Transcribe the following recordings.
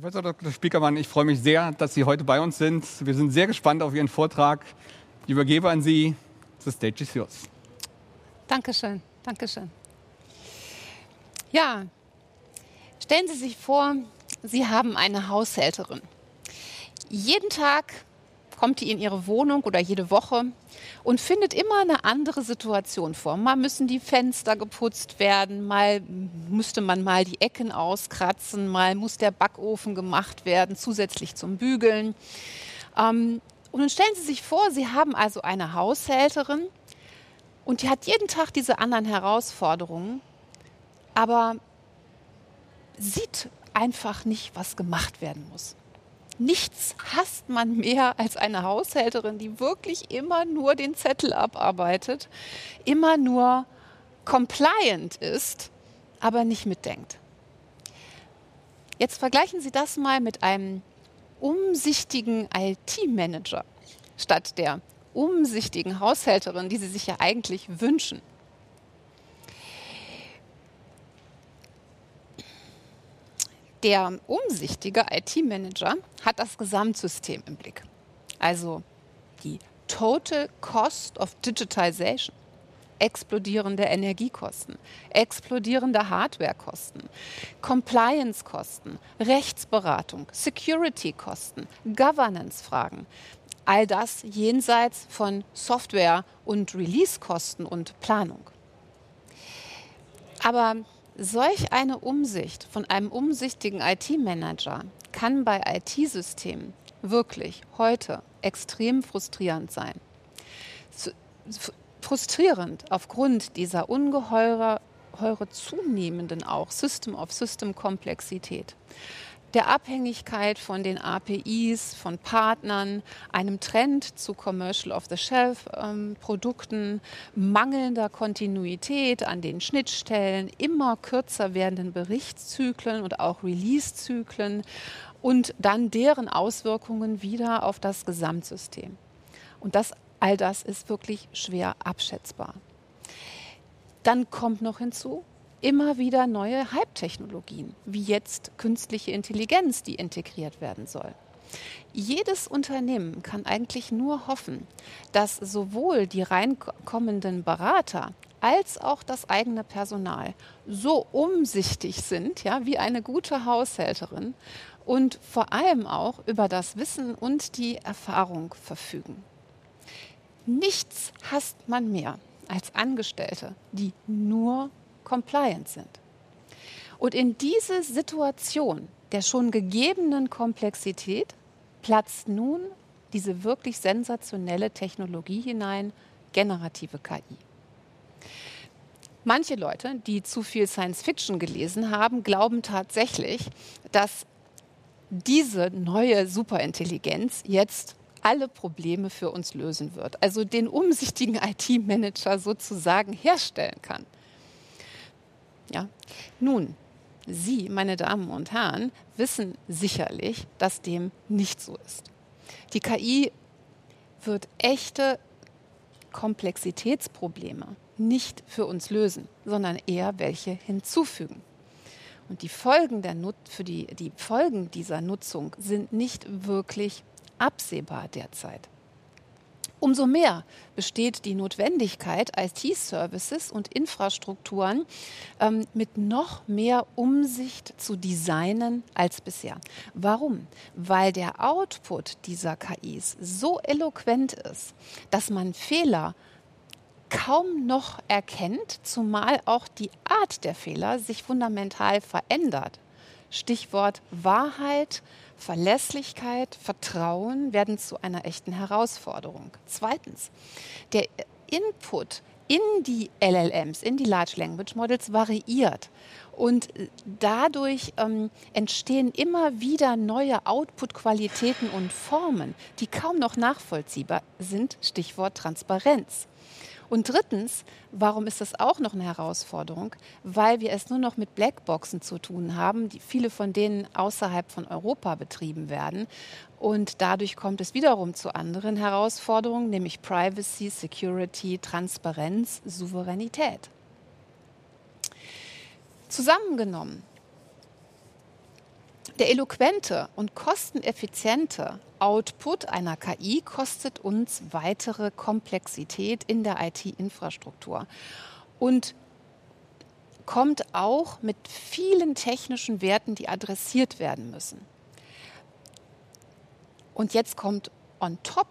Professor Dr. Spiekermann, ich freue mich sehr, dass Sie heute bei uns sind. Wir sind sehr gespannt auf Ihren Vortrag. Ich übergebe an Sie. The stage is yours. Dankeschön, Dankeschön. Ja, stellen Sie sich vor, Sie haben eine Haushälterin. Jeden Tag kommt die in ihre Wohnung oder jede Woche und findet immer eine andere Situation vor. Mal müssen die Fenster geputzt werden, mal müsste man mal die Ecken auskratzen, mal muss der Backofen gemacht werden, zusätzlich zum Bügeln. Ähm, und dann stellen Sie sich vor, Sie haben also eine Haushälterin und die hat jeden Tag diese anderen Herausforderungen, aber sieht einfach nicht, was gemacht werden muss. Nichts hasst man mehr als eine Haushälterin, die wirklich immer nur den Zettel abarbeitet, immer nur compliant ist, aber nicht mitdenkt. Jetzt vergleichen Sie das mal mit einem umsichtigen IT-Manager statt der umsichtigen Haushälterin, die Sie sich ja eigentlich wünschen. Der umsichtige IT-Manager hat das Gesamtsystem im Blick. Also die Total Cost of Digitization. Explodierende Energiekosten, explodierende Hardwarekosten, Compliance-Kosten, Rechtsberatung, Security-Kosten, Governance-Fragen. All das jenseits von Software- und Release-Kosten und Planung. Aber Solch eine Umsicht von einem umsichtigen IT-Manager kann bei IT-Systemen wirklich heute extrem frustrierend sein. Frustrierend aufgrund dieser ungeheure zunehmenden auch System-of-System-Komplexität der Abhängigkeit von den APIs, von Partnern, einem Trend zu Commercial off-the-Shelf-Produkten, ähm, mangelnder Kontinuität an den Schnittstellen, immer kürzer werdenden Berichtszyklen und auch Release-Zyklen und dann deren Auswirkungen wieder auf das Gesamtsystem. Und das, all das ist wirklich schwer abschätzbar. Dann kommt noch hinzu, immer wieder neue Hype-Technologien, wie jetzt künstliche Intelligenz, die integriert werden soll. Jedes Unternehmen kann eigentlich nur hoffen, dass sowohl die reinkommenden Berater als auch das eigene Personal so umsichtig sind, ja, wie eine gute Haushälterin und vor allem auch über das Wissen und die Erfahrung verfügen. Nichts hasst man mehr als Angestellte, die nur compliant sind. Und in diese Situation der schon gegebenen Komplexität platzt nun diese wirklich sensationelle Technologie hinein, generative KI. Manche Leute, die zu viel Science Fiction gelesen haben, glauben tatsächlich, dass diese neue Superintelligenz jetzt alle Probleme für uns lösen wird, also den umsichtigen IT-Manager sozusagen herstellen kann. Ja? Nun, Sie, meine Damen und Herren, wissen sicherlich, dass dem nicht so ist. Die KI wird echte Komplexitätsprobleme nicht für uns lösen, sondern eher welche hinzufügen. Und die Folgen, der Nut für die, die Folgen dieser Nutzung sind nicht wirklich absehbar derzeit. Umso mehr besteht die Notwendigkeit, IT-Services und Infrastrukturen ähm, mit noch mehr Umsicht zu designen als bisher. Warum? Weil der Output dieser KIs so eloquent ist, dass man Fehler kaum noch erkennt, zumal auch die Art der Fehler sich fundamental verändert. Stichwort Wahrheit, Verlässlichkeit, Vertrauen werden zu einer echten Herausforderung. Zweitens, der Input in die LLMs, in die Large Language Models variiert. Und dadurch ähm, entstehen immer wieder neue Output-Qualitäten und Formen, die kaum noch nachvollziehbar sind. Stichwort Transparenz. Und drittens, warum ist das auch noch eine Herausforderung? Weil wir es nur noch mit Blackboxen zu tun haben, die viele von denen außerhalb von Europa betrieben werden. Und dadurch kommt es wiederum zu anderen Herausforderungen, nämlich Privacy, Security, Transparenz, Souveränität. Zusammengenommen Der eloquente und kosteneffiziente Output einer KI kostet uns weitere Komplexität in der IT-Infrastruktur und kommt auch mit vielen technischen Werten, die adressiert werden müssen. Und jetzt kommt on top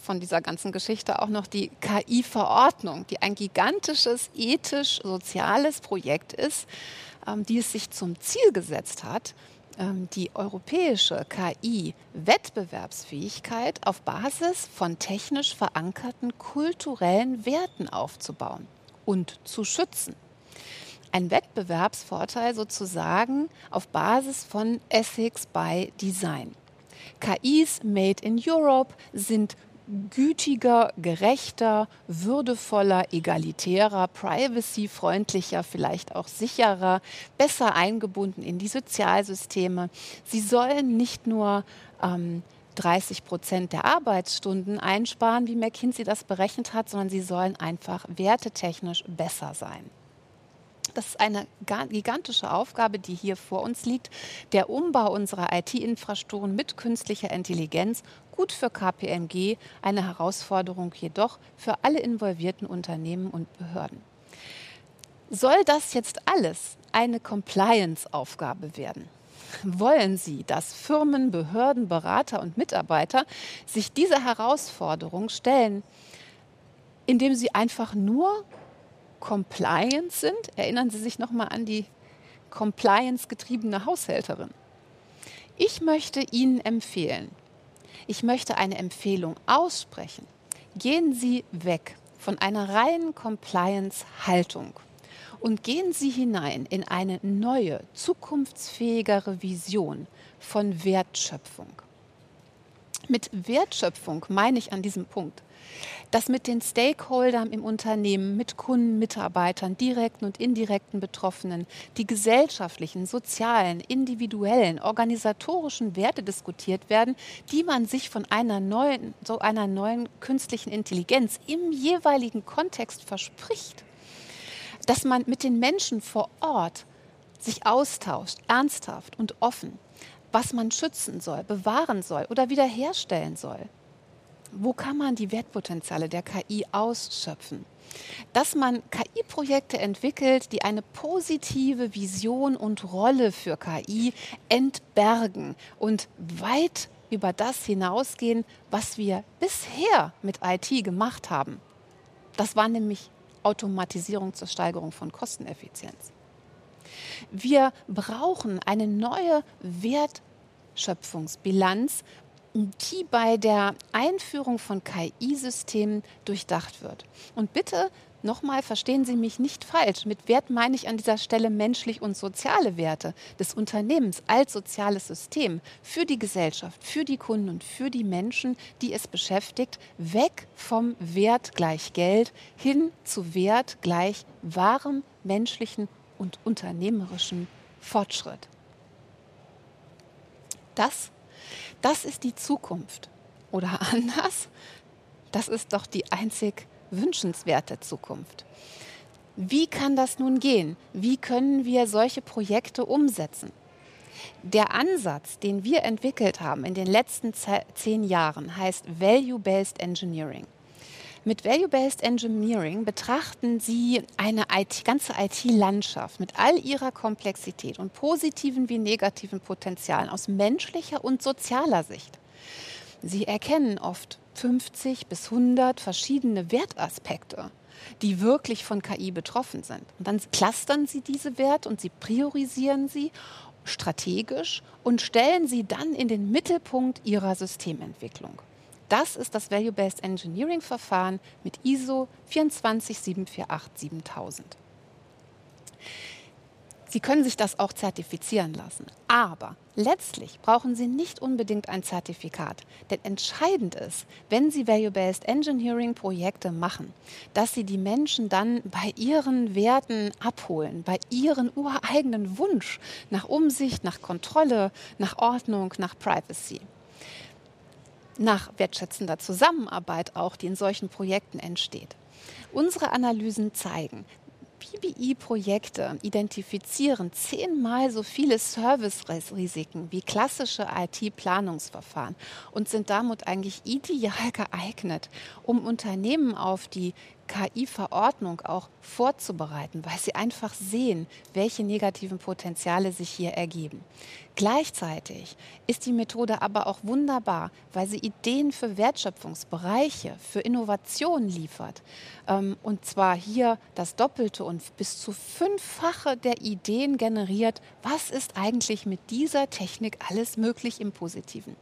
von dieser ganzen Geschichte auch noch die KI-Verordnung, die ein gigantisches ethisch-soziales Projekt ist, ähm, die es sich zum Ziel gesetzt hat, die europäische KI-Wettbewerbsfähigkeit auf Basis von technisch verankerten kulturellen Werten aufzubauen und zu schützen. Ein Wettbewerbsvorteil sozusagen auf Basis von Ethics by Design. KIs made in Europe sind gütiger, gerechter, würdevoller, egalitärer, privacy-freundlicher, vielleicht auch sicherer, besser eingebunden in die Sozialsysteme. Sie sollen nicht nur ähm, 30 Prozent der Arbeitsstunden einsparen, wie McKinsey das berechnet hat, sondern sie sollen einfach wertetechnisch besser sein. Das ist eine gigantische Aufgabe, die hier vor uns liegt. Der Umbau unserer IT-Infrastrukturen mit künstlicher Intelligenz, gut für KPMG, eine Herausforderung jedoch für alle involvierten Unternehmen und Behörden. Soll das jetzt alles eine Compliance-Aufgabe werden? Wollen Sie, dass Firmen, Behörden, Berater und Mitarbeiter sich dieser Herausforderung stellen, indem sie einfach nur Compliance sind. Erinnern Sie sich nochmal an die Compliance-getriebene Haushälterin. Ich möchte Ihnen empfehlen, ich möchte eine Empfehlung aussprechen. Gehen Sie weg von einer reinen Compliance-Haltung und gehen Sie hinein in eine neue, zukunftsfähigere Vision von Wertschöpfung. Mit Wertschöpfung meine ich an diesem Punkt, dass mit den Stakeholdern im Unternehmen, mit Kunden, Mitarbeitern, direkten und indirekten Betroffenen, die gesellschaftlichen, sozialen, individuellen, organisatorischen Werte diskutiert werden, die man sich von einer neuen, so einer neuen künstlichen Intelligenz im jeweiligen Kontext verspricht. Dass man mit den Menschen vor Ort sich austauscht, ernsthaft und offen, was man schützen soll, bewahren soll oder wiederherstellen soll wo kann man die Wertpotenziale der KI ausschöpfen? Dass man KI-Projekte entwickelt, die eine positive Vision und Rolle für KI entbergen und weit über das hinausgehen, was wir bisher mit IT gemacht haben. Das war nämlich Automatisierung zur Steigerung von Kosteneffizienz. Wir brauchen eine neue Wertschöpfungsbilanz, die bei der Einführung von KI-Systemen durchdacht wird. Und bitte nochmal, verstehen Sie mich nicht falsch. Mit Wert meine ich an dieser Stelle menschlich und soziale Werte des Unternehmens als soziales System für die Gesellschaft, für die Kunden und für die Menschen, die es beschäftigt, weg vom Wert gleich Geld hin zu Wert gleich wahrem menschlichen und unternehmerischen Fortschritt. Das das ist die Zukunft. Oder anders, das ist doch die einzig wünschenswerte Zukunft. Wie kann das nun gehen? Wie können wir solche Projekte umsetzen? Der Ansatz, den wir entwickelt haben in den letzten zehn Jahren, heißt Value-Based Engineering. Mit Value-Based Engineering betrachten Sie eine IT, ganze IT-Landschaft mit all ihrer Komplexität und positiven wie negativen Potenzialen aus menschlicher und sozialer Sicht. Sie erkennen oft 50 bis 100 verschiedene Wertaspekte, die wirklich von KI betroffen sind. Und dann clustern Sie diese Werte und Sie priorisieren sie strategisch und stellen sie dann in den Mittelpunkt Ihrer Systementwicklung. Das ist das Value-Based Engineering-Verfahren mit ISO 24748 7000. Sie können sich das auch zertifizieren lassen. Aber letztlich brauchen Sie nicht unbedingt ein Zertifikat. Denn entscheidend ist, wenn Sie Value-Based Engineering-Projekte machen, dass Sie die Menschen dann bei ihren Werten abholen, bei ihren ureigenen Wunsch nach Umsicht, nach Kontrolle, nach Ordnung, nach Privacy nach wertschätzender Zusammenarbeit auch, die in solchen Projekten entsteht. Unsere Analysen zeigen, PBI-Projekte identifizieren zehnmal so viele Service-Risiken wie klassische IT-Planungsverfahren und sind damit eigentlich ideal geeignet, um Unternehmen auf die KI-Verordnung auch vorzubereiten, weil sie einfach sehen, welche negativen Potenziale sich hier ergeben. Gleichzeitig ist die Methode aber auch wunderbar, weil sie Ideen für Wertschöpfungsbereiche, für Innovationen liefert. Ähm, und zwar hier das Doppelte und bis zu fünffache der Ideen generiert. Was ist eigentlich mit dieser Technik alles möglich im Positiven?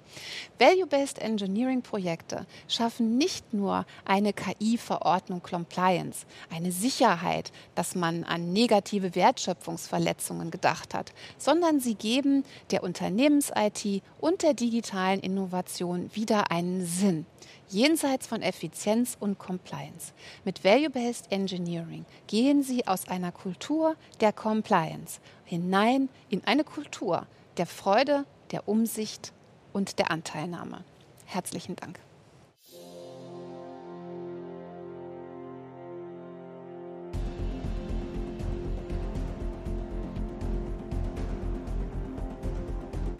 Value-Based Engineering-Projekte schaffen nicht nur eine KI-Verordnung Compliance, eine Sicherheit, dass man an negative Wertschöpfungsverletzungen gedacht hat, sondern sie geben der Unternehmens-IT und der digitalen Innovation wieder einen Sinn, jenseits von Effizienz und Compliance. Mit Value-Based Engineering gehen Sie aus einer Kultur der Compliance hinein in eine Kultur der Freude, der Umsicht und der Anteilnahme. Herzlichen Dank.